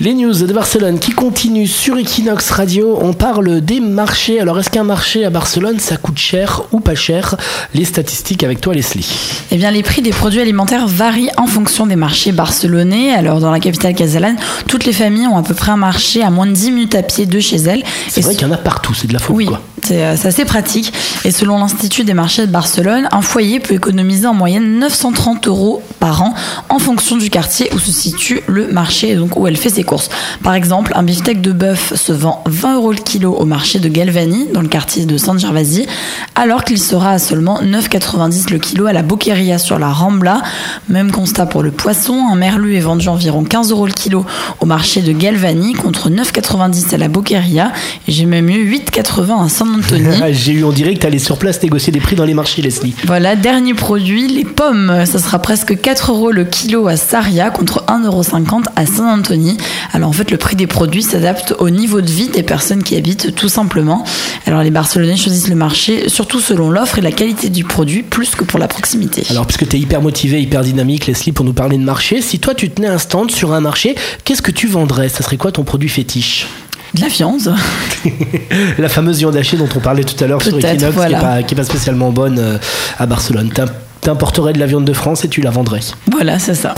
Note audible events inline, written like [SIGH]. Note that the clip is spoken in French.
Les news de Barcelone qui continuent sur Equinox Radio. On parle des marchés. Alors, est-ce qu'un marché à Barcelone, ça coûte cher ou pas cher? Les statistiques avec toi, Leslie. Eh bien, les prix des produits alimentaires varient en fonction des marchés barcelonais. Alors, dans la capitale catalane, toutes les familles ont à peu près un marché à moins de 10 minutes à pied de chez elles. C'est vrai qu'il y en a partout, c'est de la folie, oui. quoi. Euh, c'est assez pratique. Et selon l'Institut des marchés de Barcelone, un foyer peut économiser en moyenne 930 euros par an en fonction du quartier où se situe le marché, donc où elle fait ses courses. Par exemple, un beefsteak de bœuf se vend 20 euros le kilo au marché de Galvani, dans le quartier de San Gervasi, alors qu'il sera à seulement 9,90 le kilo à la Boqueria sur la Rambla. Même constat pour le poisson, un merlu est vendu environ 15 euros le kilo au marché de Galvani contre 9,90 à la Boqueria. J'ai même eu 8,80 à San Antonio. [LAUGHS] J'ai eu en direct aller sur place négocier des prix dans les marchés, Leslie. Voilà, dernier produit, les pommes. Ça sera presque 4 euros le kilo à Saria contre 1,50 euros à Saint-Anthony. Alors en fait, le prix des produits s'adapte au niveau de vie des personnes qui habitent tout simplement. Alors les Barcelonais choisissent le marché surtout selon l'offre et la qualité du produit plus que pour la proximité. Alors puisque tu es hyper motivé, hyper dynamique, Leslie, pour nous parler de marché, si toi tu tenais un stand sur un marché, qu'est-ce que tu vendrais? Ça serait quoi ton produit fétiche? De la viande. [LAUGHS] la fameuse viande hachée dont on parlait tout à l'heure sur Equinox, qui, n'est pas, spécialement bonne euh, à Barcelone. T'importerais de la viande de France et tu la vendrais. Voilà, c'est ça.